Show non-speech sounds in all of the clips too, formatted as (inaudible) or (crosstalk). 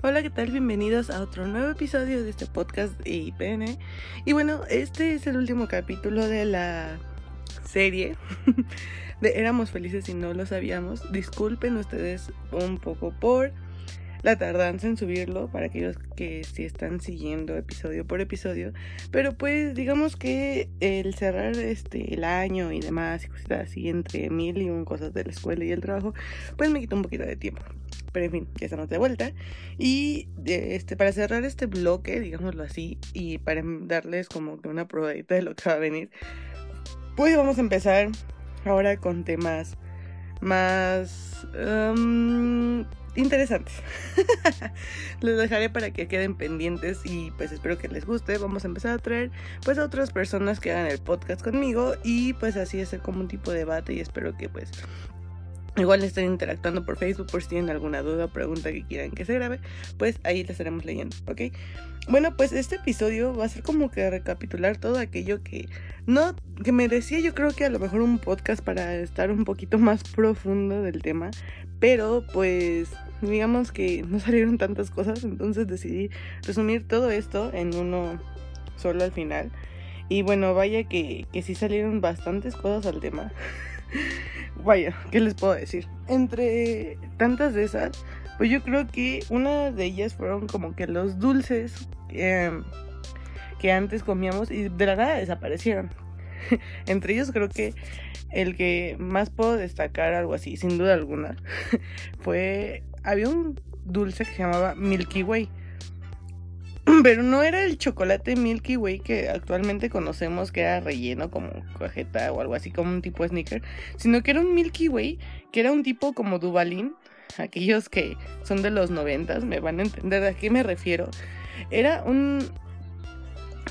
Hola, ¿qué tal? Bienvenidos a otro nuevo episodio de este podcast de IPN. Y bueno, este es el último capítulo de la serie (laughs) de Éramos felices y no lo sabíamos. Disculpen ustedes un poco por la tardanza en subirlo para aquellos que sí están siguiendo episodio por episodio. Pero pues digamos que el cerrar este el año y demás y cosas así entre mil y un cosas de la escuela y el trabajo, pues me quitó un poquito de tiempo. Pero en fin, ya estamos de vuelta. Y este, para cerrar este bloque, digámoslo así, y para darles como que una probadita de lo que va a venir, pues vamos a empezar ahora con temas más um, interesantes. (laughs) les dejaré para que queden pendientes y pues espero que les guste. Vamos a empezar a traer pues a otras personas que hagan el podcast conmigo y pues así hacer como un tipo de debate y espero que pues Igual estén interactuando por Facebook por si tienen alguna duda o pregunta que quieran que se grabe, pues ahí la estaremos leyendo, ¿ok? Bueno, pues este episodio va a ser como que recapitular todo aquello que no, que me decía yo creo que a lo mejor un podcast para estar un poquito (laughs) más profundo del tema, pero pues digamos que no salieron tantas cosas, entonces decidí resumir todo esto en uno solo al final. Y bueno, vaya que, que sí salieron bastantes cosas al tema. (laughs) Vaya, ¿qué les puedo decir? Entre tantas de esas, pues yo creo que una de ellas fueron como que los dulces que antes comíamos y de la nada desaparecieron. (laughs) Entre ellos creo que el que más puedo destacar algo así, sin duda alguna, (laughs) fue... Había un dulce que se llamaba Milky Way (clears throat) Pero no era el chocolate Milky Way que actualmente conocemos que era relleno como cajeta o algo así como un tipo sneaker, sino que era un Milky Way que era un tipo como Duvalin. Aquellos que son de los noventas me van a entender a qué me refiero. Era un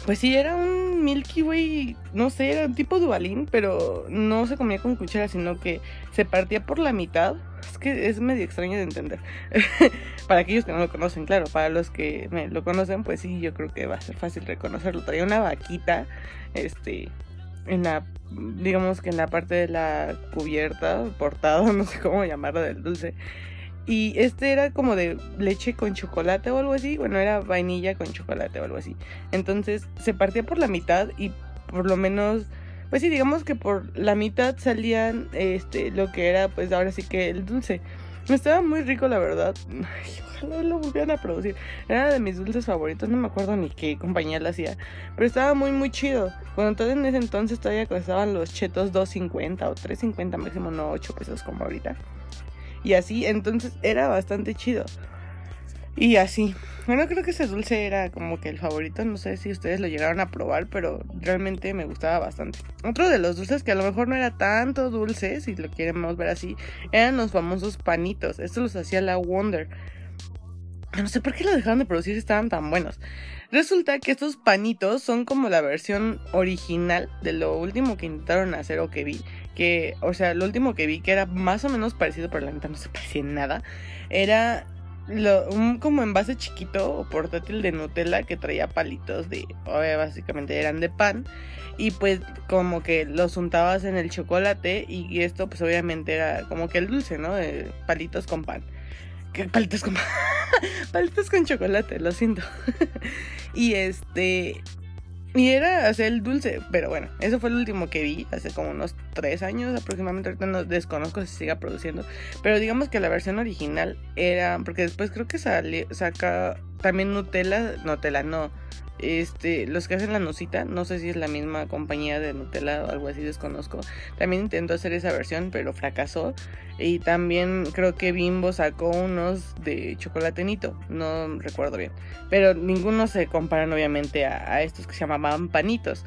pues sí, era un Milky Way, no sé, era un tipo Duvalín, pero no se comía con cuchara, sino que se partía por la mitad. Es que es medio extraño de entender. (laughs) para aquellos que no lo conocen, claro, para los que lo conocen, pues sí, yo creo que va a ser fácil reconocerlo. Traía una vaquita, este, en la, digamos que en la parte de la cubierta, portada, (laughs) no sé cómo llamarlo del dulce. Y este era como de leche con chocolate o algo así. Bueno, era vainilla con chocolate o algo así. Entonces se partía por la mitad y por lo menos, pues sí, digamos que por la mitad salían este lo que era pues ahora sí que el dulce. Estaba muy rico, la verdad. ojalá lo volvieran a producir. Era de mis dulces favoritos, no me acuerdo ni qué compañía lo hacía. Pero estaba muy, muy chido. Cuando todo en ese entonces todavía costaban los chetos 2.50 o 3.50 máximo, no 8 pesos como ahorita y así, entonces era bastante chido. Y así. Bueno, creo que ese dulce era como que el favorito. No sé si ustedes lo llegaron a probar, pero realmente me gustaba bastante. Otro de los dulces que a lo mejor no era tanto dulce, si lo queremos ver así, eran los famosos panitos. Estos los hacía la Wonder. No sé por qué lo dejaron de producir si estaban tan buenos. Resulta que estos panitos son como la versión original de lo último que intentaron hacer o que vi que, o sea, lo último que vi que era más o menos parecido, pero la neta no se parecía en nada, era lo, un como envase chiquito o portátil de Nutella que traía palitos de, básicamente eran de pan y pues como que los untabas en el chocolate y, esto pues obviamente era como que el dulce, ¿no? Palitos con pan. ¿Qué palitos con (laughs) pan? palitos con chocolate, lo siento. (laughs) y este y era hacer el dulce, pero bueno, eso fue el último que vi, hace como unos tres años aproximadamente, ahorita no desconozco si siga produciendo, pero digamos que la versión original era, porque después creo que salió, saca también Nutella, Nutella no, este, los que hacen la Nusita, no sé si es la misma compañía de Nutella o algo así, desconozco. También intentó hacer esa versión, pero fracasó. Y también creo que Bimbo sacó unos de chocolatenito, no recuerdo bien. Pero ninguno se comparan obviamente a, estos que se llamaban panitos.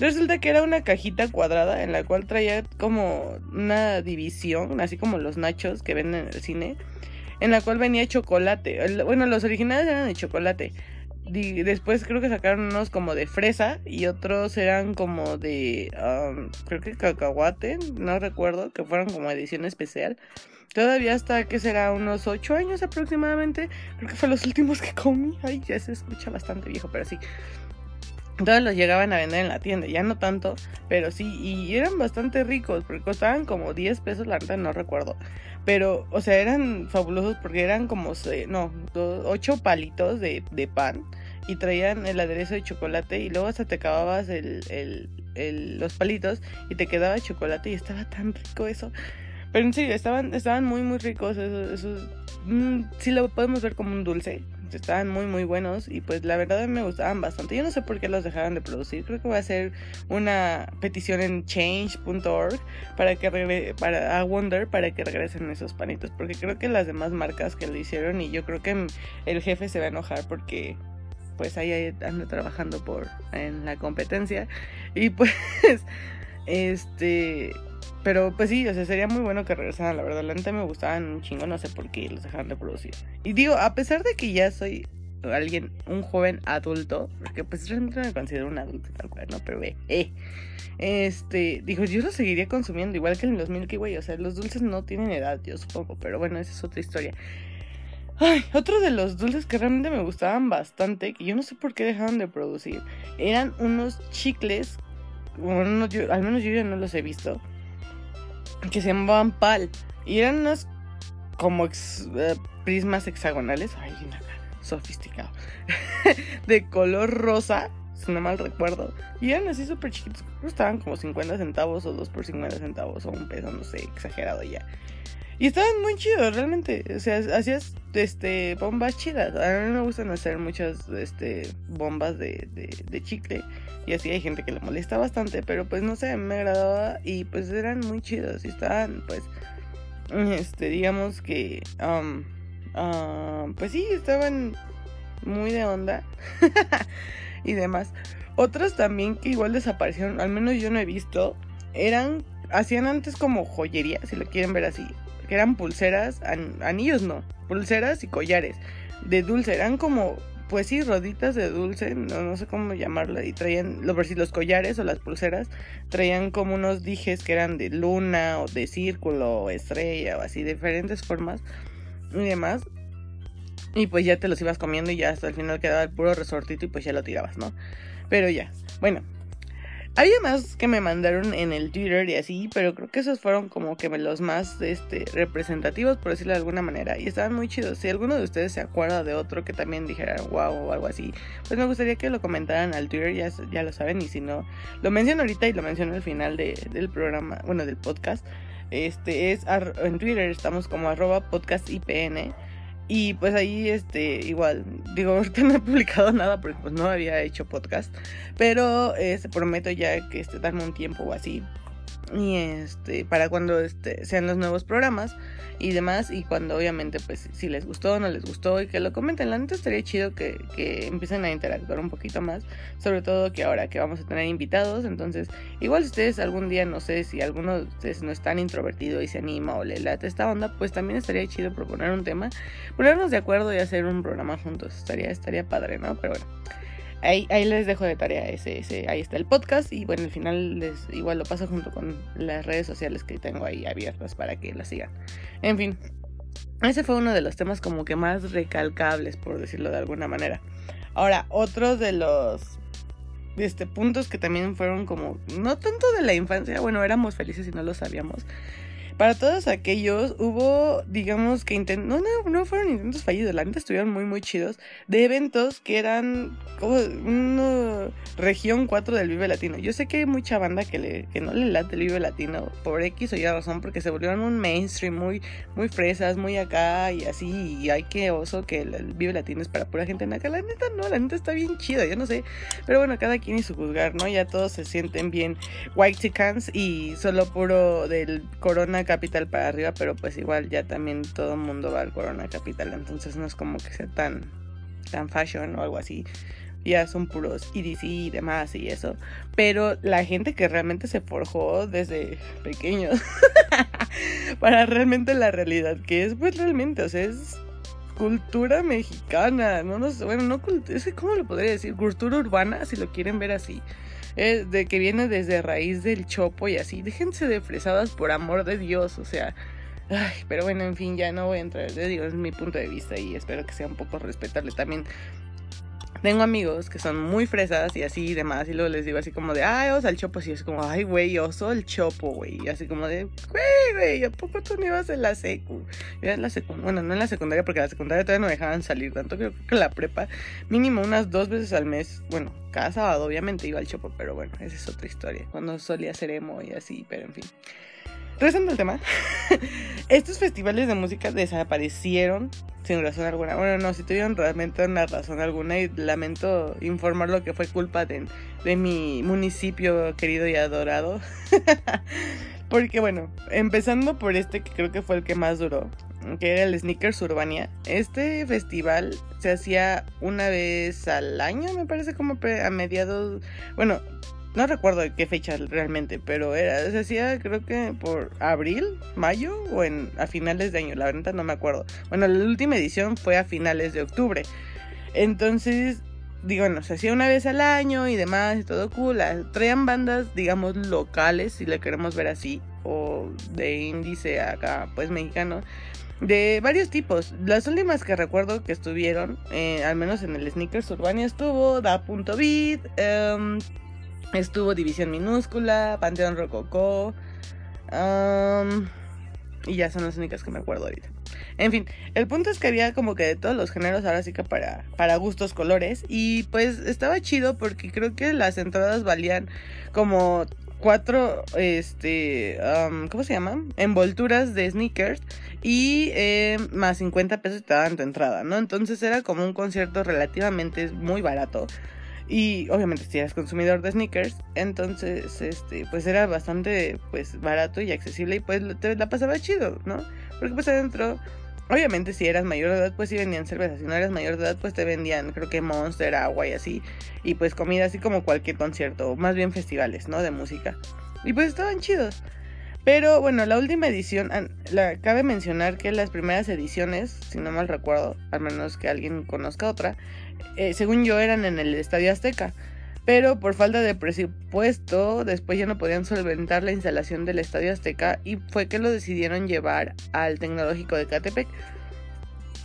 Resulta que era una cajita cuadrada en la cual traía como una división, así como los nachos que venden en el cine, en la cual venía chocolate. Bueno, los originales eran de chocolate después creo que sacaron unos como de fresa y otros eran como de, creo que cacahuate, no recuerdo, que fueron como edición especial. Todavía hasta que será unos 8 años aproximadamente, creo que fue los últimos que comí. Ay, ya se escucha bastante viejo, pero sí. todos los llegaban a vender en la tienda, ya no tanto, pero sí, y eran bastante ricos, porque costaban como 10 pesos, la verdad no recuerdo. Pero, o sea, eran fabulosos porque eran como, no, 8 palitos de, de, pan y traían el aderezo de chocolate y luego hasta te acababas el, el, el, los palitos y te quedaba chocolate y estaba tan rico eso. Pero en serio, estaban, estaban muy, muy ricos. Esos, esos mm, sí lo podemos ver como un dulce. Estaban muy, muy buenos. Y pues la verdad me gustaban bastante. Yo no sé por qué los dejaron de producir. Creo que voy a hacer una petición en change.org para que para a Wonder para que regresen esos panitos. Porque creo que las demás marcas que lo hicieron. Y yo creo que el jefe se va a enojar porque pues ahí anda trabajando por en la competencia. Y (laughs) pues, este pero pues sí, o sea, sería muy bueno que regresaran, la verdad. La neta me gustaban un chingo, no sé por qué los dejaron de producir. Y digo, a pesar de que ya soy alguien, un joven adulto, porque pues realmente no me considero un adulto tal cual, ¿no? Pero ve, eh. Este, digo, yo lo seguiría consumiendo, igual que en los Milky Way. O sea, los dulces no tienen edad, yo supongo, pero bueno, esa es otra historia. Otro de los dulces que realmente me gustaban bastante, que yo no sé por qué dejaron de producir, eran unos chicles, bueno, al menos yo ya no los he visto, que se llamaban PAL. Y eran unas como eh, prismas hexagonales. Ay, sofisticado. (laughs) de color rosa, si no mal recuerdo. Y eran así súper chiquitos. Costaban como 50 centavos o 2 por 50 centavos o un peso, no sé, exagerado ya. Y estaban muy chidos, realmente. O sea, hacías este, bombas chidas. A mí me gustan hacer muchas este, bombas de, de, chicle. Y así hay gente que le molesta bastante. Pero pues no sé, me agradaba. Y pues eran muy chidos. Y estaban, pues, este, digamos que, um, um, pues sí, estaban muy de onda. (laughs) y demás. Otros también que igual desaparecieron, al menos yo no he visto, eran, hacían antes como joyería, si lo quieren ver así que eran pulseras, anillos no, pulseras y collares de dulce, eran como, pues sí, roditas de dulce, no, no sé cómo llamarla, y traían, lo, si los collares o las pulseras, traían como unos dijes que eran de luna o de círculo o estrella o así, diferentes formas y demás. Y pues ya te los ibas comiendo y ya hasta el final quedaba el puro resortito y pues ya lo tirabas, ¿no? Pero ya, bueno, había más que me mandaron en el Twitter y así, pero creo que esos fueron como que los más este, representativos, por decirlo de alguna manera. Y estaban muy chidos. Si alguno de ustedes se acuerda de otro que también dijera wow o algo así, pues me gustaría que lo comentaran al Twitter, ya, ya lo saben. Y si no, lo menciono ahorita y lo menciono al final del programa, bueno, del podcast. Este es en Twitter, estamos como arroba podcastipn. Y pues ahí, este, igual, digo, (laughs) ahorita no he publicado nada porque pues no había hecho podcast. Pero este, prometo ya que este, darme un tiempo o así y este para cuando este, sean los nuevos programas y demás y cuando obviamente pues si les gustó o no les gustó y que lo comenten. La neta estaría chido que, que empiecen a interactuar un poquito más sobre todo que ahora que vamos a tener invitados. Entonces igual si ustedes algún día no sé si alguno de ustedes no es tan introvertido y se anima o le late esta onda pues también estaría chido proponer un tema ponernos de acuerdo y hacer un programa juntos. Estaría estaría padre no pero bueno Ahí, les dejo de tarea ese, ahí está el podcast y bueno, al final les igual lo paso junto con las redes sociales que tengo ahí abiertas para que las sigan. En fin, ese fue uno de los temas como que más recalcables, por decirlo de alguna manera. Ahora, otro de los este, puntos que también fueron como, no tanto de la infancia, bueno, éramos felices y no lo sabíamos, para todos aquellos hubo, digamos que intentos, no, no, no fueron intentos fallidos, la neta estuvieron muy, muy chidos, de eventos que eran como una región 4 del Vive Latino. Yo sé que hay mucha banda que, le, que no le late el Vive Latino por X o Y razón, porque se volvieron un mainstream muy, muy fresas, muy acá y así, y hay que oso que el, Vive Latino es para pura gente en acá. La neta no, la neta está bien chido, yo no sé, pero bueno, cada quien y su juzgar, ¿no? Ya todos se sienten bien white chickens y solo puro del Corona Capital para arriba, pero pues igual ya también todo el mundo va al Corona Capital, entonces no es como que sea tan, tan fashion o algo así. Ya son puros EDC y demás y eso. Pero la gente que realmente se forjó desde pequeños (laughs) para realmente la realidad que es, pues realmente, o sea, es cultura mexicana, no, no bueno, no es que, ¿cómo lo podría decir? Cultura urbana, si lo quieren ver así de que viene desde raíz del chopo y así. Déjense de fresadas por amor de Dios, o sea. Ay, pero bueno, en fin, ya no voy a entrar. Les digo, es mi punto de vista y espero que sea un poco respetable también tengo amigos que son muy fresas y así y demás, y luego les digo así como de, ay, oso al chopo, y es como, ay, güey, oso el chopo, güey, y así como de, güey, güey, ¿a poco tú no ibas en la secu? Yo en la secundaria, bueno, no en la secundaria, porque en la secundaria todavía no dejaban salir tanto, creo que la prepa, mínimo unas dos veces al mes, bueno, cada sábado obviamente iba al chopo, pero bueno, esa es otra historia, cuando solía ser emo y así, pero en fin. Regresando al tema, (laughs) estos festivales de música desaparecieron sin razón alguna. Bueno, no, si tuvieron realmente una razón alguna y lamento informar lo que fue culpa de, de mi municipio querido y adorado. (laughs) Porque bueno, empezando por este que creo que fue el que más duró, que era el Sneakers Urbania. Este festival se hacía una vez al año, me parece como a mediados, bueno, no recuerdo qué fecha realmente, pero era, se hacía creo que por abril, mayo o en, a finales de año, la verdad no me acuerdo. Bueno, la última edición fue a finales de octubre. Entonces, digo, no, se hacía una vez al año y demás y todo cool. Traían bandas, digamos, locales, si le queremos ver así, o de índice acá, pues mexicano. De varios tipos. Las últimas que recuerdo que estuvieron, eh, al menos en el Sneakers Urbania, estuvo Da.bit, eh, Estuvo División Minúscula, Panteón Rococó. y ya son las únicas que me acuerdo ahorita. En fin, el punto es que había como que de todos los géneros, ahora sí que para, para gustos colores. Y pues estaba chido porque creo que las entradas valían como cuatro, este, ¿cómo se llaman? Envolturas de sneakers y eh, más 50 pesos te daban tu entrada, ¿no? Entonces era como un concierto relativamente muy barato. Y obviamente si eras consumidor de sneakers, entonces este pues era bastante pues barato y accesible y pues te la pasaba chido, ¿no? Porque pues adentro Obviamente si eras mayor de edad pues sí vendían cervezas, si no eras mayor de edad pues te vendían creo que Monster, agua y así, y pues comida así como cualquier concierto, más bien festivales, ¿no? De música. Y pues estaban chidos. Pero bueno, la última edición, la, cabe mencionar que las primeras ediciones, si no mal recuerdo, al menos que alguien conozca otra, eh, según yo eran en el Estadio Azteca. Pero por falta de presupuesto, después ya no podían solventar la instalación del Estadio Azteca y fue que lo decidieron llevar al Tecnológico de Catepec.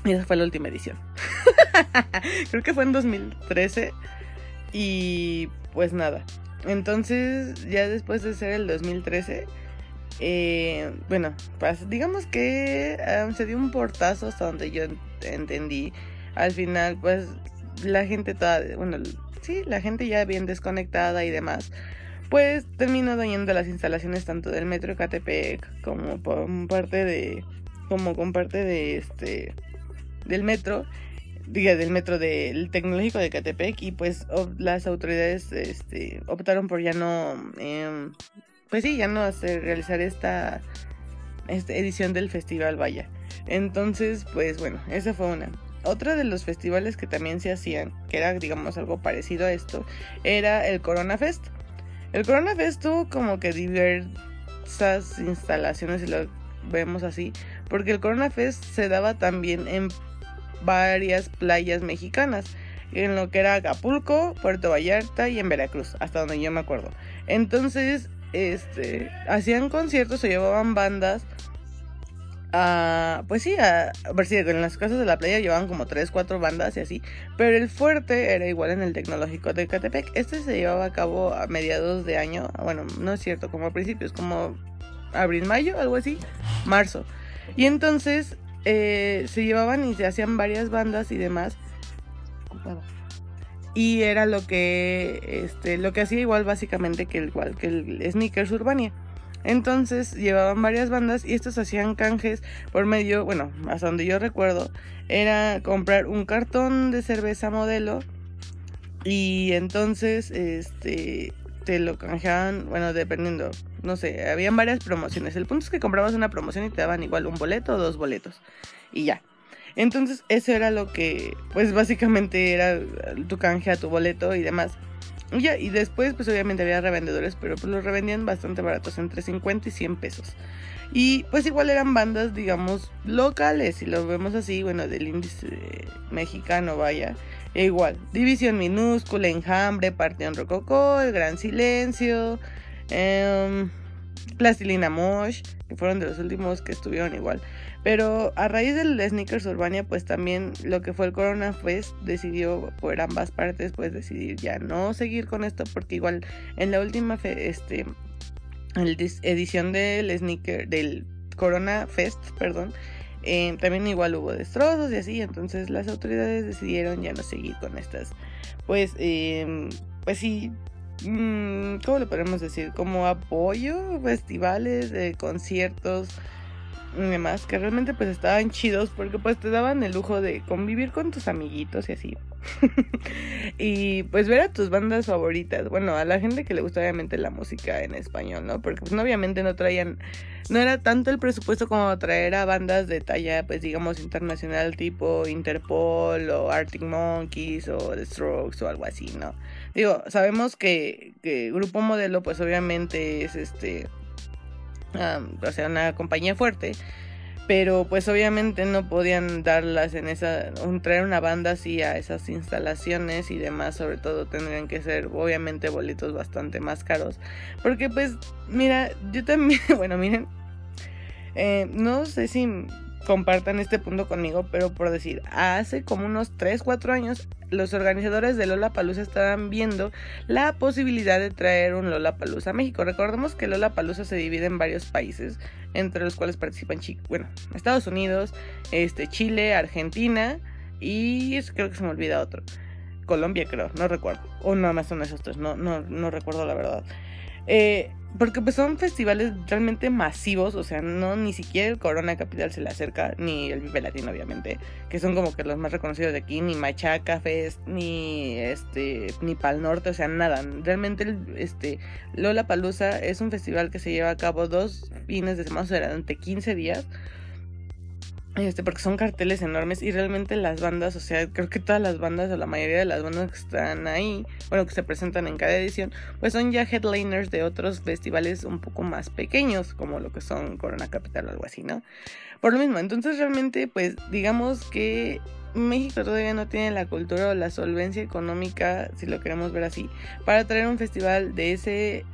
Y esa fue la última edición. (laughs) Creo que fue en 2013. Y pues nada. Entonces, ya después de ser el 2013, eh, bueno, pues digamos que um, se dio un portazo hasta donde yo entendí. Al final, pues la gente toda, bueno, sí, la gente ya bien desconectada y demás, pues terminó dañando las instalaciones tanto del metro de Catepec como parte de, como con parte de este, del metro diga, del metro del tecnológico de Catepec y pues las autoridades este, optaron por ya no eh, pues sí, ya no hacer, realizar esta, esta edición del festival, vaya. Entonces, pues bueno, esa fue una. Otra de los festivales que también se hacían, que era digamos algo parecido a esto, era el Corona Fest. El Corona Fest tuvo como que diversas instalaciones, si lo vemos así, porque el Corona Fest se daba también en varias playas mexicanas, en lo que era Acapulco, Puerto Vallarta y en Veracruz, hasta donde yo me acuerdo. Entonces, este, hacían conciertos o llevaban bandas pues sí, a, ver si en las casas de la playa llevaban como 3, 4 bandas y así, pero el fuerte era igual en el tecnológico de Catepec. Este se llevaba a cabo a mediados de año, bueno, no es cierto, como a principios, como abril, mayo, algo así, marzo. Y entonces eh, se llevaban y se hacían varias bandas y demás y era lo que este lo que hacía igual básicamente que el igual que el Sneakers Urbania. Entonces llevaban varias bandas y estos hacían canjes por medio, bueno, hasta donde yo recuerdo, era comprar un cartón de cerveza modelo y entonces este te lo canjeaban, bueno, dependiendo, no sé, habían varias promociones. El punto es que comprabas una promoción y te daban igual un boleto o dos boletos y ya. Entonces eso era lo que, pues básicamente era tu canje a tu boleto y demás. Y ya, y después pues obviamente había revendedores, pero pues los revendían bastante baratos, entre 50 y 100 pesos. Y pues igual eran bandas, digamos, locales, si lo vemos así, bueno, del índice mexicano, vaya. E igual, División Minúscula, Enjambre, Partión Rococó, El Gran Silencio, eh, Plastilina Mosh, que fueron de los últimos que estuvieron igual. Pero a raíz del Sneakers Urbania, pues también lo que fue el Corona Fest decidió por ambas partes, pues decidir ya no seguir con esto, porque igual en la última este, edición del Sneaker, del Corona Fest, perdón, eh, también igual hubo destrozos y así, entonces las autoridades decidieron ya no seguir con estas, pues, eh, pues sí, ¿cómo le podemos decir? Como apoyo, festivales, conciertos y demás, que realmente pues estaban chidos porque pues te daban el lujo de convivir con tus amiguitos y así. (laughs) y pues ver a tus bandas favoritas, bueno, a la gente que le gusta obviamente la música en español, ¿no? Porque pues obviamente no traían, no era tanto el presupuesto como traer a bandas de talla, pues digamos, internacional tipo Interpol o Arctic Monkeys o The Strokes o algo así, ¿no? Digo, sabemos que, Grupo Modelo pues obviamente es este, o sea, una compañía fuerte pero pues obviamente no podían darlas en esa, traer una banda así a esas instalaciones y demás, sobre todo tendrían que ser obviamente boletos bastante más caros, porque pues mira, yo también, (laughs) bueno miren, eh, no sé si compartan este punto conmigo, pero por decir, hace como unos 3, 4 años los organizadores de Lola Palusa estaban viendo la posibilidad de traer un Lola Palusa a México. Recordemos que Lola Palusa se divide en varios países, entre los cuales participan bueno, Estados Unidos, este, Chile, Argentina y creo que se me olvida otro. Colombia creo, no recuerdo. O nada más son esos tres, no, no, no recuerdo la verdad. Eh, porque pues son festivales realmente masivos, o sea, no ni siquiera el Corona Capital se le acerca, ni el Vive Latino obviamente, que son como que los más reconocidos de aquí, ni Machaca Fest, ni este, ni Pal Norte, o sea, nada. Realmente este, Lola Palusa es un festival que se lleva a cabo dos fines de semana, o sea, durante 15 días este, porque son carteles enormes y realmente las bandas, o sea, creo que todas las bandas o la mayoría de las bandas que están ahí, bueno, que se presentan en cada edición, pues son ya headliners de otros festivales un poco más pequeños, como lo que son Corona Capital o algo así, ¿no? Por lo mismo, entonces realmente, pues digamos que México todavía no tiene la cultura o la solvencia económica, si lo queremos ver así, para traer un festival de ese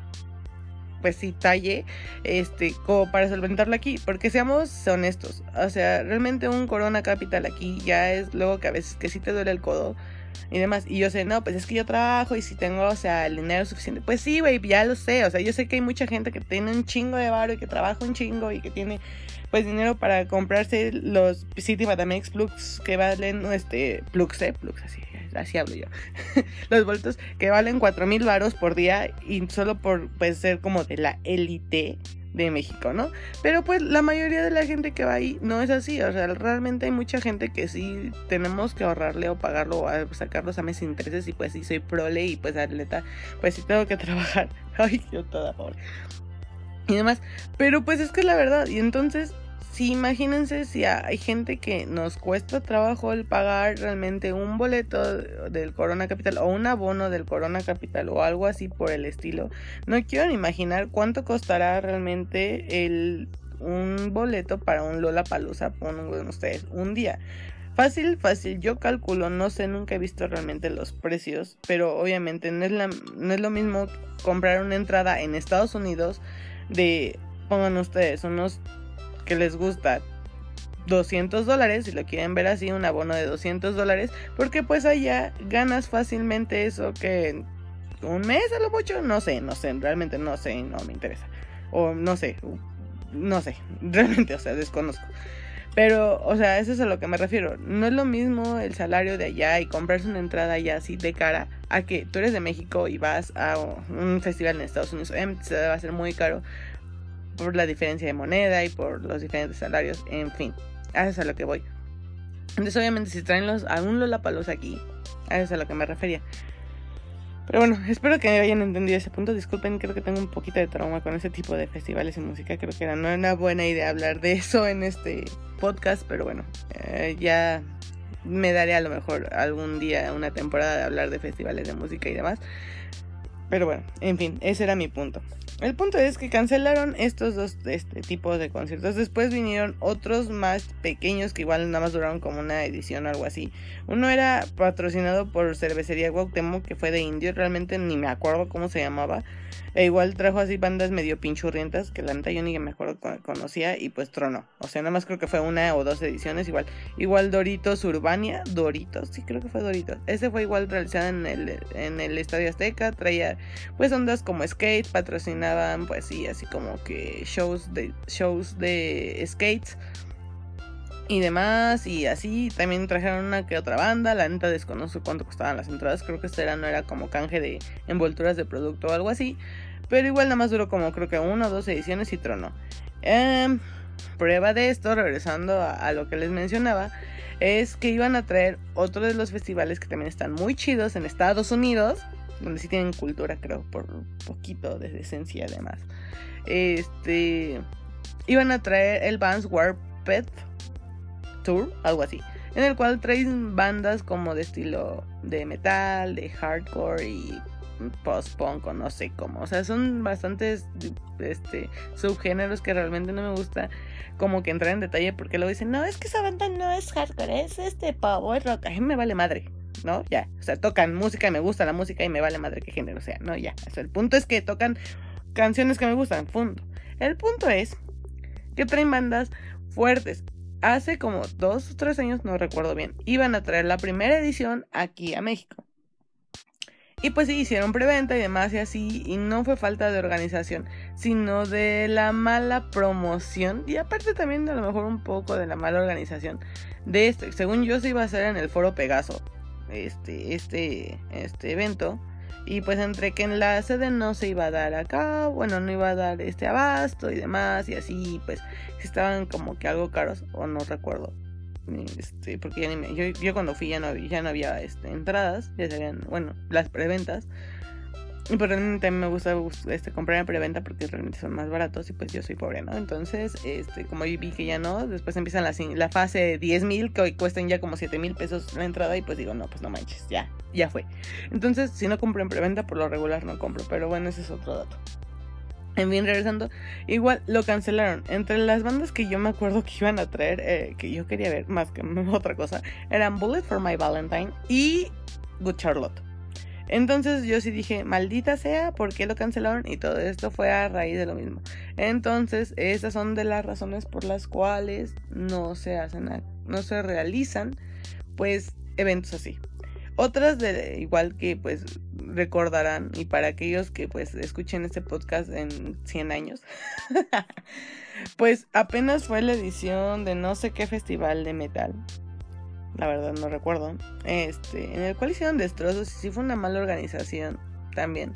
pues sí talle, este, como para solventarlo aquí, porque seamos honestos, o sea, realmente un Corona Capital aquí ya es luego que a veces que sí te duele el codo y demás, y yo sé, no, pues es que yo trabajo y si tengo, o sea, el dinero suficiente, pues sí, güey, ya lo sé, o sea, yo sé que hay mucha gente que tiene un chingo de barro y que trabaja un chingo y que tiene pues dinero para comprarse los City Batamex Plugs que valen, este, Plugs, eh, Plugs así, así hablo yo. (laughs) los boletos que valen cuatro mil varos por día y solo por pues, ser como de la élite de México, ¿no? Pero pues la mayoría de la gente que va ahí no es así, o sea, realmente hay mucha gente que sí tenemos que ahorrarle o pagarlo o sacarlos a meses intereses y pues sí soy prole y pues atleta, pues sí tengo que (laughs) trabajar. Ay, yo toda pobre. Y demás, pero pues es que es la verdad y entonces Sí, imagínense si hay gente que nos cuesta trabajo el pagar realmente un boleto del Corona Capital o un abono del Corona Capital o algo así por el estilo. No quiero imaginar cuánto costará realmente el un boleto para un Lola Palusa, ponen ustedes, un día. Fácil, fácil, yo calculo, no sé, nunca he visto realmente los precios, pero obviamente no es, la, no es lo mismo comprar una entrada en Estados Unidos de, pongan ustedes, unos que les gusta 200 dólares, si lo quieren ver así, un abono de 200 dólares, porque pues allá ganas fácilmente eso que un mes a lo mucho, no sé, no sé, realmente no sé, no me interesa. O no sé, no sé, (laughs) realmente, o sea, desconozco. Pero, o sea, eso es a lo que me refiero. No es lo mismo el salario de allá y comprarse una entrada allá así de cara a que tú eres de México y vas a un festival en Estados Unidos. se va a ser muy caro por la diferencia de moneda y por los diferentes salarios, en fin, a eso es a lo que voy. Entonces, obviamente, si traen los, a un Lollapalooza aquí, a eso es a lo que me refería. Pero bueno, espero que hayan entendido ese punto. Disculpen, creo que tengo un poquito de trauma con ese tipo de festivales y música. Creo que era, no era una buena idea hablar de eso en este podcast, pero bueno, eh, ya me daré a lo mejor algún día una temporada de hablar de festivales de música y demás. Pero bueno, en fin, ese era mi punto. El punto es que cancelaron estos dos este, tipos de conciertos. Después vinieron otros más pequeños que igual nada más duraron como una edición o algo así. Uno era patrocinado por Cervecería Guautemoc, que fue de indio, realmente ni me acuerdo cómo se llamaba. E igual trajo así bandas medio pinchurrientas que la neta yo ni me acuerdo conocía y pues trono. O sea, nada más creo que fue una o dos ediciones igual. Igual Doritos Urbania, Doritos, sí creo que fue Doritos. Ese fue igual realizado en el, en el Estadio Azteca, traía pues ondas como skate, patrocinaban pues sí, así como que shows de shows de skates y demás y así. También trajeron una que otra banda la neta desconozco cuánto costaban las entradas creo que este era, no era como canje de envolturas de producto o algo así pero igual nada más duró como creo que una o dos ediciones y tronó. Em, prueba de esto regresando a, lo que les mencionaba es que iban a traer otro de los festivales que también están muy chidos en Estados Unidos donde sí tienen cultura creo por poquito de decencia además. Este iban a traer el Vans Warped Tour, algo así, en el cual traen bandas como de estilo de metal, de hardcore y post-punk o no sé cómo. O sea, son bastantes este, subgéneros que realmente no me gusta como que entrar en detalle porque luego dicen, no, es que esa banda no es hardcore, es este power rock. A mí me vale madre, ¿no? Ya, o sea, tocan música y me gusta la música y me vale madre qué género sea, ¿no? Ya, o sea, el punto es que tocan canciones que me gustan, punto. El punto es que traen bandas fuertes hace como dos o tres años, no recuerdo bien, iban a traer la primera edición aquí a México. Y pues sí, hicieron preventa y demás y así, y no fue falta de organización, sino de la mala promoción y aparte también a lo mejor un poco de la mala organización de esto. Según yo se iba a hacer en el foro Pegaso, este, este, este evento. Y pues entre que en la sede no se iba a dar acá, bueno, no iba a dar este abasto y demás, y así, pues estaban como que algo caros, o no recuerdo. Este, porque ya ni me, yo, yo cuando fui ya no, ya no había este, entradas, ya se habían, bueno, las preventas. A mí me gusta este, comprar en preventa porque realmente son más baratos y pues yo soy pobre, ¿no? Entonces, este, como vi que ya no, después empiezan la, fase 10 mil que hoy cuestan ya como 7 mil pesos la entrada y pues digo, no, pues no manches, ya, ya fue. Entonces, si no compro en preventa, por lo regular no compro, pero bueno, ese es otro dato. En fin, regresando, igual lo cancelaron. Entre las bandas que yo me acuerdo que iban a traer, eh, que yo quería ver más que (laughs) otra cosa, eran Bullet for My Valentine y Good Charlotte. Entonces yo sí dije, maldita sea, ¿por qué lo cancelaron? Y todo esto fue a raíz de lo mismo. Entonces, esas son de las razones por las cuales no se hacen, no se realizan, pues, eventos así. Otras de igual que pues recordarán y para aquellos que pues escuchen este podcast en 100 años, (laughs) pues apenas fue la edición de no sé qué festival de metal la verdad no recuerdo, este, en el cual hicieron destrozos y sí fue una mala organización también.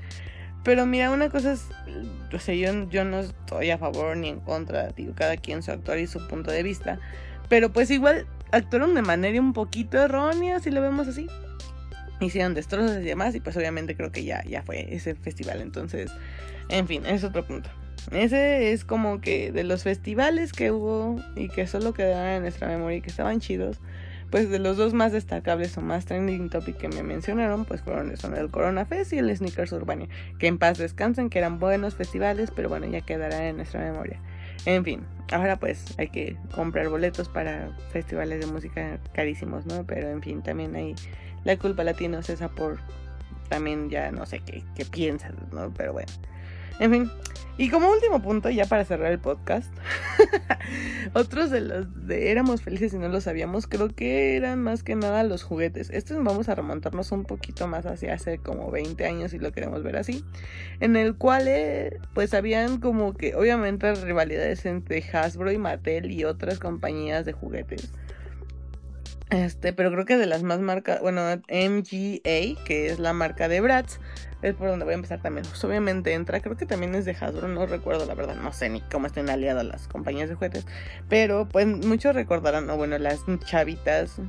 Pero mira, una cosa es, o sea, yo, yo no estoy a favor ni en contra, digo, cada quien su actuar y su punto de vista, pero pues igual actuaron de manera un poquito errónea, si lo vemos así. Hicieron destrozos y demás, y pues obviamente creo que ya, ya fue ese festival, entonces, en fin, es otro punto. Ese es como que de los festivales que hubo y que solo quedaron en nuestra memoria y que estaban chidos, pues de los dos más destacables o más trending topic que me mencionaron, pues fueron son el Corona Fest y el Sneakers Urbania, que en paz descansen, que eran buenos festivales, pero bueno, ya quedará en nuestra memoria. En fin, ahora pues hay que comprar boletos para festivales de música carísimos, ¿no? Pero en fin, también hay la culpa la tiene César por también ya no sé qué, qué piensas, ¿no? Pero bueno. En fin, y como último punto, ya para cerrar el podcast, (laughs) otros de los de éramos felices y no lo sabíamos, creo que eran más que nada los juguetes. Estos vamos a remontarnos un poquito más hacia hace como 20 años si lo queremos ver así, en el cual eh, pues habían como que obviamente rivalidades entre Hasbro y Mattel y otras compañías de juguetes. Este, pero creo que de las más marcas, bueno, MGA, que es la marca de Bratz, es por donde voy a empezar también. Pues obviamente entra, creo que también es de Hasbro, no recuerdo la verdad, no sé ni cómo estén aliadas las compañías de juguetes, pero pues muchos recordarán, o bueno, las chavitas,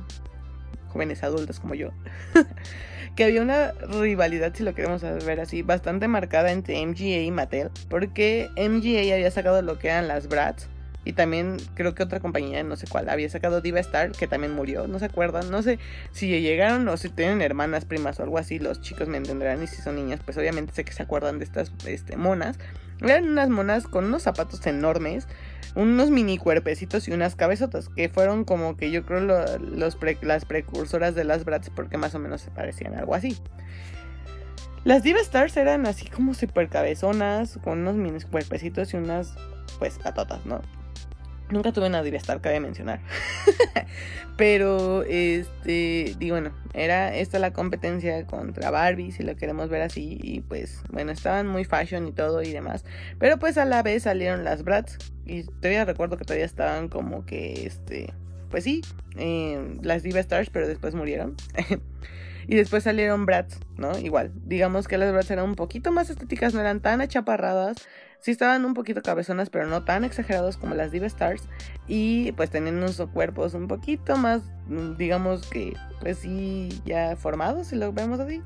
jóvenes adultas como yo, (laughs) que había una rivalidad, si lo queremos ver así, bastante marcada entre MGA y Mattel, porque MGA había sacado lo que eran las Bratz Y también creo que otra compañía, no sé cuál, había sacado Diva Star, que también murió, no se acuerdan. No sé si llegaron o si tienen hermanas, primas o algo así, los chicos me entenderán. Y si son niñas, pues obviamente sé que se acuerdan de estas este, monas. Eran unas monas con unos zapatos enormes, unos mini cuerpecitos y unas cabezotas, que fueron como que yo creo los las precursoras de las Bratz, porque más o menos se parecían algo así. Las Diva Stars eran así como super cabezonas, con unos mini cuerpecitos y unas, pues, patotas, ¿no? Nunca tuve una Diva Star, cabe mencionar. (laughs) Pero, este, digo, bueno, era esta la competencia contra Barbie, si lo queremos ver así. Y pues, bueno, estaban muy fashion y todo y demás. Pero pues a la vez salieron las Bratz. Y todavía recuerdo que todavía estaban como que, este, pues sí, eh, las Diva Stars, pero después murieron. (laughs) Y después salieron Bratz, ¿no? Igual. Digamos que las Bratz eran un poquito más estéticas, no eran tan achaparradas. Sí estaban un poquito cabezonas, pero no tan exagerados como las Diva Stars. Y pues tenían unos cuerpos un poquito más, digamos que, pues sí, ya formados, si lo vemos así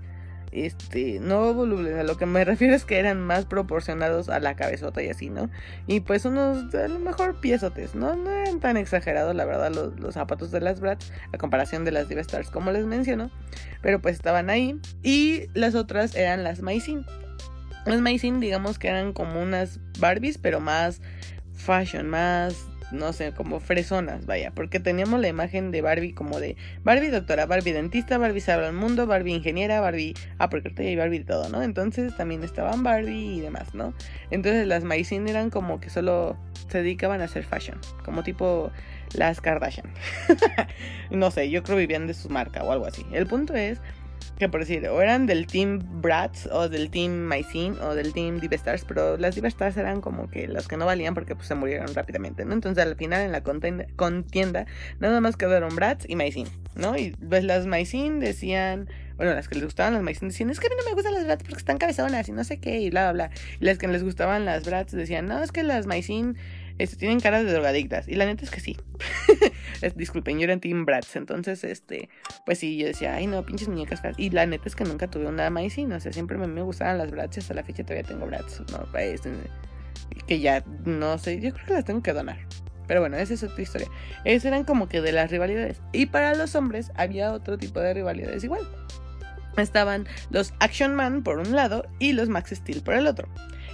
este, no volubles, a lo que me (laughs) refiero es que eran más proporcionados a la cabezota y así, ¿no? Y pues unos, a lo mejor piezotes, ¿no? No eran tan exagerados, la verdad, los, zapatos de las Bratz, a comparación de las Diva Stars, como les menciono, pero pues estaban ahí. Y las otras eran las Maicin. Las Maicin, digamos que eran como unas Barbies, pero más fashion, más no sé, como fresonas, vaya, porque teníamos la imagen de Barbie como de Barbie doctora, Barbie dentista, Barbie sabe el mundo, Barbie ingeniera, Barbie, ah, porque ahorita hay Barbie de todo, ¿no? Entonces también estaban Barbie y demás, ¿no? Entonces las Maicin eran como que solo se dedicaban a hacer fashion, como tipo las Kardashian. (laughs) no sé, yo creo vivían de su marca o algo así. El punto es que por decir, o eran del Team Bratz o del Team Mycene o del Team Divestars, pero las Divestars eran como que las que no valían porque pues se murieron rápidamente, ¿no? Entonces al final en la contienda nada más quedaron Bratz y Mycene, ¿no? Y pues las Mycene decían, bueno, las que les gustaban las Mycene decían, es que a mí no me gustan las Bratz porque están cabezonas y no sé qué y bla, bla, bla. Y las que les gustaban las Bratz decían, no, es que las Mycene este, tienen caras de drogadictas. Y la neta es que sí. (laughs) Disculpen, yo era Team Bratz. Entonces, este, pues sí, yo decía, ay no, pinches muñecas Y la neta es que nunca tuve una Maicin. O sea, siempre me, me gustaban las Bratz. Hasta la fecha todavía tengo Bratz. No, este, que ya, no sé, yo creo que las tengo que donar. Pero bueno, esa es otra historia. Esas eran como que de las rivalidades. Y para los hombres había otro tipo de rivalidades igual. Estaban los Action Man por un lado y los Max Steel por el otro.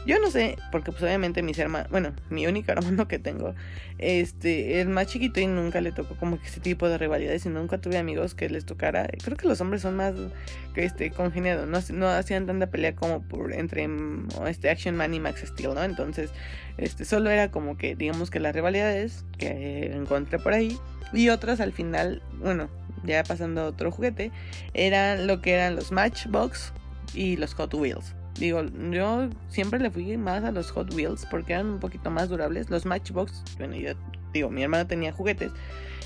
Yo no sé, porque pues obviamente mis hermanos, bueno, mi único (laughs) hermano que tengo, este, es más chiquito y nunca le tocó como que ese tipo de rivalidades y nunca tuve amigos que les tocara. Creo que los hombres son más, que este, congeniados, no, no hacían tanta pelea como por entre mm, este Action Man y Max Steel, ¿no? Entonces, este, solo era como que, digamos que las rivalidades que encontré por ahí y otras al final, bueno, ya pasando a otro juguete, eran lo que eran los Matchbox y los Hot Wheels. Digo, yo siempre le fui más a los Hot Wheels porque eran un poquito más durables. Los Matchbox, bueno, yo digo, mi hermano tenía juguetes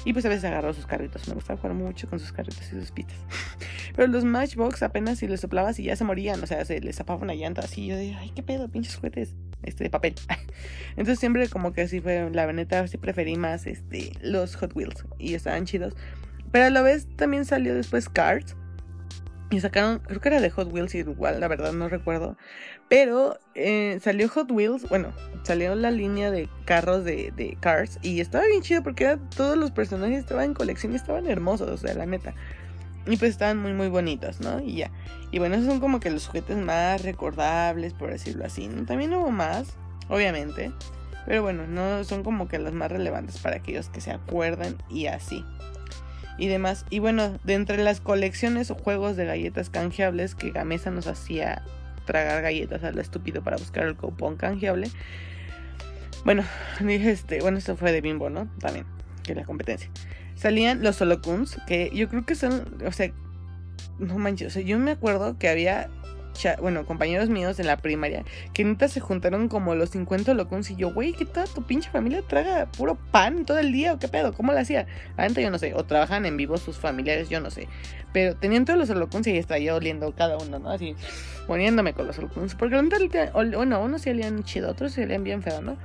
y pues a veces agarró sus carritos. Me gustaba jugar mucho con sus carritos y sus pistas. (laughs) Pero los Matchbox apenas si les soplabas y ya se morían, o sea, se les zapaba una llanta así. Yo de, ay, qué pedo, pinches juguetes, este, de papel. (laughs) Entonces siempre como que así fue, la veneta, sí preferí más, este, los Hot Wheels y estaban chidos. Pero a la vez también salió después Cars y sacaron, creo que era de Hot Wheels igual, la verdad no recuerdo. Pero eh, salió Hot Wheels, bueno, salió la línea de carros de, de, Cars. Y estaba bien chido porque todos los personajes estaban en colección y estaban hermosos, o sea, la neta. Y pues estaban muy, muy bonitos, ¿no? Y ya. Y bueno, esos son como que los juguetes más recordables, por decirlo así. También hubo más, obviamente. Pero bueno, no son como que los más relevantes para aquellos que se acuerdan y así y demás. Y bueno, de entre las colecciones o juegos de galletas canjeables que Gamesa nos hacía tragar galletas a lo estúpido para buscar el cupón canjeable. Bueno, (laughs) dije este, bueno, esto fue de Bimbo, ¿no? También, que la competencia. Salían los Holocuns, que yo creo que son, o sea, no manches, o sea, yo me acuerdo que había bueno, compañeros míos en la primaria, que neta se juntaron como los 50 locos y yo, güey, ¿qué tal tu pinche familia traga puro pan todo el día o qué pedo? ¿Cómo lo hacía? La yo no sé, o trabajan en vivo sus familiares, yo no sé. Pero tenían todos los holocuns y estaba oliendo cada uno, ¿no? Así, poniéndome con los holocuns. Porque bueno, unos sí olían chido, otros sí olían bien feo, ¿no?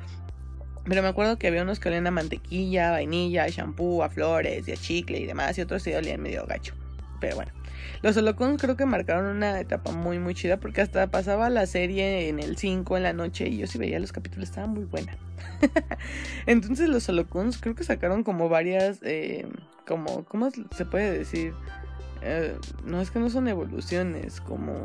Pero me acuerdo que había unos que olían a mantequilla, vainilla, a shampoo, a flores y a chicle y demás, y otros sí olían medio gacho. Pero bueno. Los Holocuns creo que marcaron una etapa muy muy chida porque hasta pasaba la serie en el 5 en la noche y yo sí veía los capítulos, estaba muy buena. (laughs) Entonces los Holocuns creo que sacaron como varias, eh, como, ¿cómo se puede decir? Eh, no es que no son evoluciones, como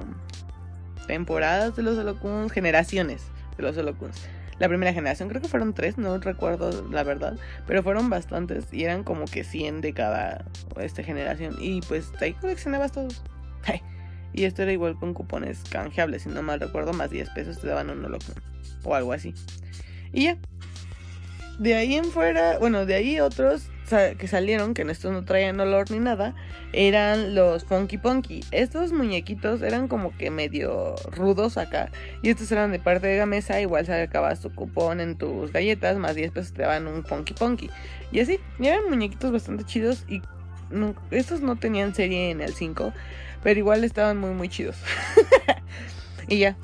temporadas de los Holocuns, generaciones de los Holocuns. La primera generación, creo que fueron tres, no recuerdo la verdad, pero fueron bastantes y eran como que 100 de cada esta generación. Y pues ahí coleccionabas todos. Y esto era igual con cupones canjeables, si no mal recuerdo, más 10 pesos te daban un holocron o algo así. Y ya. De ahí en fuera, bueno, de ahí otros que salieron, que en estos no traían olor ni nada, eran los Funky Punky. Estos muñequitos eran como que medio rudos acá. Y estos eran de parte de Gamesa. Igual se acabas tu cupón en tus galletas, más 10 pesos te daban un Funky Punky. Y así, y eran muñequitos bastante chidos. Y estos no tenían serie en el 5, pero igual estaban muy, muy chidos. (laughs) y ya,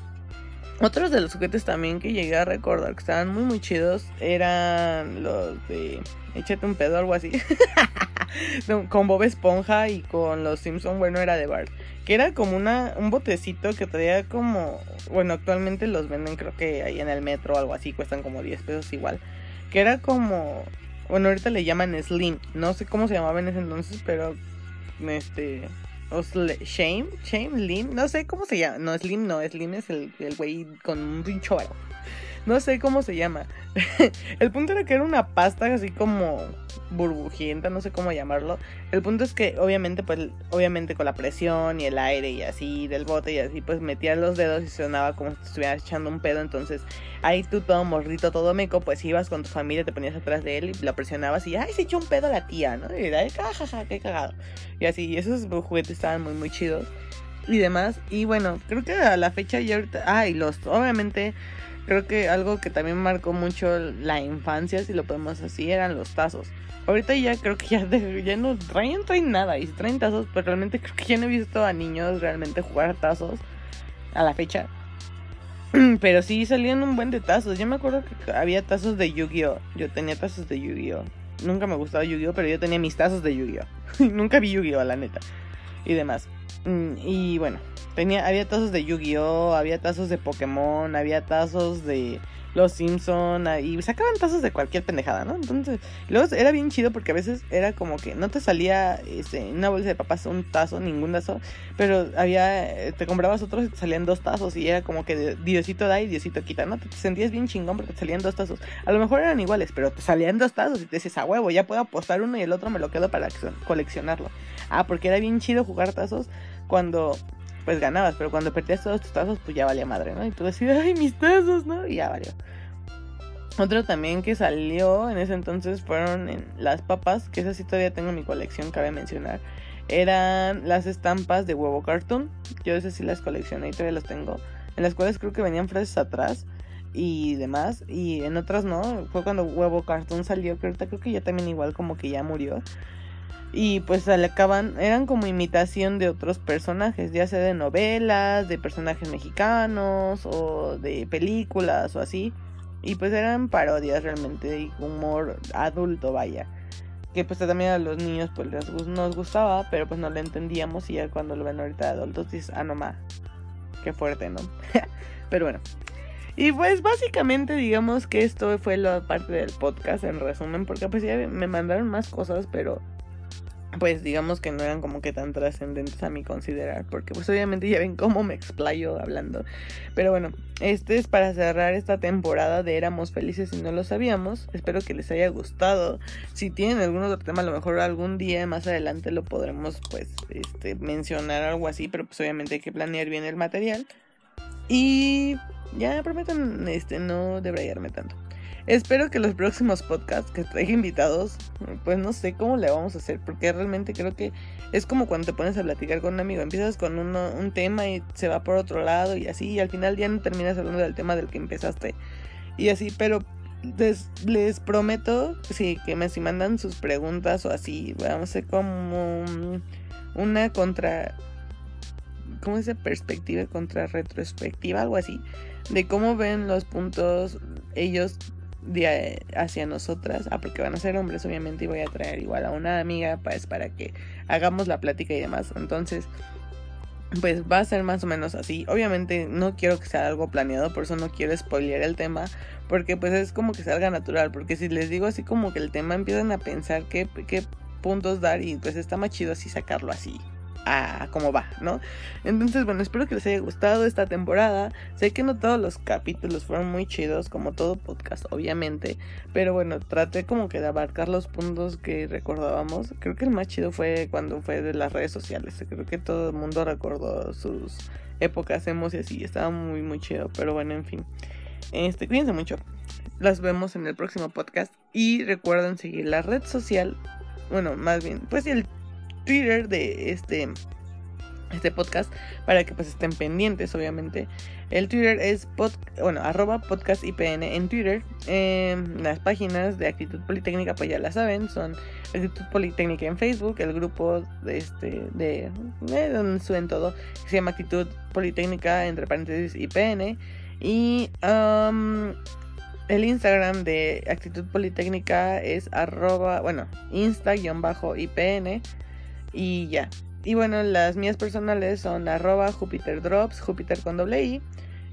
otros de los juguetes también que llegué a recordar que estaban muy muy chidos eran los de Échate un pedo algo así. (laughs) con Bob Esponja y con los Simpson, bueno, era de Bart. Que era como una, un botecito que traía como, bueno, actualmente los venden creo que ahí en el metro o algo así, cuestan como 10 pesos igual. Que era como, bueno, ahorita le llaman Slim, no sé cómo se llamaba en ese entonces, pero este o Shame, Shame, Slim, no sé cómo se llama. No, Slim no, Slim es el, el güey con un pincho No sé cómo se llama. (laughs) el punto era que era una pasta así como burbujienta, no sé cómo llamarlo. El punto es que obviamente, pues, obviamente con la presión y el aire y así del bote y así, pues metías los dedos y sonaba como si estuvieras echando un pedo. Entonces, ahí tú todo morrito, todo meco, pues ibas con tu familia, te ponías atrás de él y lo presionabas y, ay, se echó un pedo la tía, ¿no? Y era, jajaja, qué cagado. Y así, y esos juguetes estaban muy, muy chidos y demás. Y bueno, creo que a la fecha ya ahorita, ah, los, obviamente creo que algo que también marcó mucho la infancia, si lo podemos así, eran los tazos. Ahorita ya creo que ya, ya no traen, traen nada. Y si traen tazos, pues realmente creo que ya no he visto a niños realmente jugar tazos a la fecha. (clears throat) Pero sí salían un buen de tazos. Yo me acuerdo que había tazos de Yu-Gi-Oh! Yo tenía tazos de Yu-Gi-Oh! Nunca me gustaba Yu-Gi-Oh! Pero yo tenía mis tazos de Yu-Gi-Oh! (laughs) Nunca vi Yu-Gi-Oh! la neta. Y demás. Mm, y bueno, tenía, había tazos de Yu-Gi-Oh, había tazos de Pokémon, había tazos de los Simpson y sacaban tazos de cualquier pendejada, ¿no? Entonces, luego era bien chido porque a veces era como que no te salía este, una bolsa de papas un tazo, ningún tazo, pero había, eh, te comprabas otros y te salían dos tazos y era como que Diosito da y Diosito quita, ¿no? Te, sentías bien chingón porque te salían dos tazos. A lo mejor eran iguales, pero te salían dos tazos y te dices, a huevo, ya puedo apostar uno y el otro me lo quedo para coleccionarlo. Ah, porque era bien chido jugar tazos cuando pues ganabas, pero cuando perdías todos tus tazos, pues ya valía madre, ¿no? Y tú decías, ay, mis tazos, ¿no? Y ya valió. Otro también que salió en ese entonces fueron en las papas, que esas sí todavía tengo en mi colección, cabe mencionar. Eran las estampas de huevo cartoon. Yo esas sí las coleccioné y todavía las tengo. En las cuales creo que venían frases atrás y demás. Y en otras no. Fue cuando huevo cartoon salió, que ahorita creo que ya también igual como que ya murió. Y pues acaban, eran como imitación de otros personajes, ya sea de novelas, de personajes mexicanos o de películas o así. Y pues eran parodias realmente y humor adulto, vaya. Que pues también a los niños pues les, nos gustaba, pero pues no le entendíamos y ya cuando lo ven ahorita de adultos dices, ah no ma, qué fuerte, ¿no? (laughs) pero bueno. Y pues básicamente digamos que esto fue la parte del podcast en resumen, porque pues ya me mandaron más cosas, pero pues digamos que no eran como que tan trascendentes a mi considerar, porque pues obviamente ya ven cómo me explayo hablando. Pero bueno, este es para cerrar esta temporada de Éramos Felices y no lo sabíamos. Espero que les haya gustado. Si tienen algún otro tema, a lo mejor algún día más adelante lo podremos pues este, mencionar algo así, pero pues obviamente hay que planear bien el material. Y ya prometan este, no debrayarme tanto. Espero que los próximos podcasts que traiga invitados, pues no sé cómo le vamos a hacer, porque realmente creo que es como cuando te pones a platicar con un amigo, empiezas con un tema y se va por otro lado y así, y al final ya no terminas hablando del tema del que empezaste y así, pero les, prometo, sí, que me si mandan sus preguntas o así, vamos a hacer como una contra ¿cómo dice? Perspectiva contra retrospectiva, algo así, de cómo ven los puntos ellos hacia nosotras, ah, porque van a ser hombres obviamente y voy a traer igual a una amiga pues para que hagamos la plática y demás. Entonces, pues va a ser más o menos así. Obviamente no quiero que sea algo planeado, por eso no quiero spoilear el tema, porque pues es como que salga natural, porque si les digo así como que el tema empiezan a pensar qué, qué puntos dar y pues está más chido así sacarlo así a cómo va, ¿no? Entonces, bueno, espero que les haya gustado esta temporada. Sé que no todos los capítulos fueron muy chidos, como todo podcast, obviamente. Pero bueno, traté como que de abarcar los puntos que recordábamos. Creo que el más chido fue cuando fue de las redes sociales. Creo que todo el mundo recordó sus épocas emos y así. Estaba muy, muy chido. Pero bueno, en fin. Este, cuídense mucho. Las vemos en el próximo podcast. Y recuerden seguir la red social. Bueno, más bien, pues el Twitter de este, este podcast para que pues estén pendientes, obviamente. El Twitter es, bueno, arroba podcast IPN en Twitter. Em, las páginas de Actitud Politécnica, pues ya la saben, son Actitud Politécnica en Facebook, el grupo de este, de, donde suben todo, se llama Actitud Politécnica, entre paréntesis IPN. Y el Instagram de Actitud Politécnica es arroba, bueno, insta-ipn. Y ya. Y bueno, las mías personales son arroba Jupiter Drops, Jupiter con doble I.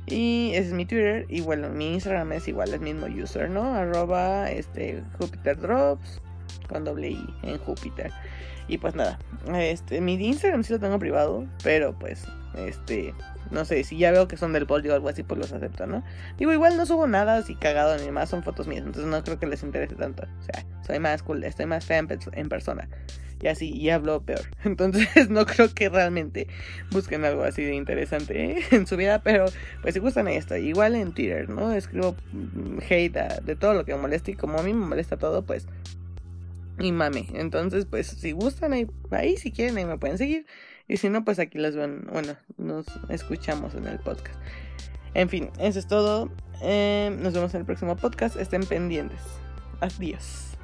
Y ese es mi Twitter. Y bueno, mi Instagram es igual, el mismo user, ¿no? Arroba este, Jupiter Drops con doble I en Jupiter. Y pues nada, este, mi Instagram sí lo tengo privado, pero pues, este, no sé, si ya veo que son del polio o algo así, pues los acepto, ¿no? Digo, igual no subo nada así cagado ni más, son fotos mías, entonces no creo que les interese tanto. O sea, soy más cool, estoy más fea en persona y así, y hablo peor. (laughs) Entonces no creo que realmente busquen algo así de interesante ¿eh? (laughs) en su vida, pero pues si gustan esto, igual en Twitter, ¿no? Escribo mm, hate de todo lo que me molesta y como a mí me molesta todo, pues y mame. Entonces, pues si gustan ahí, ahí si quieren ahí me pueden seguir y si no, pues aquí las ven, bueno, nos escuchamos en el podcast. En fin, eso es todo. Eh, nos vemos en el próximo podcast. Estén pendientes. Adiós.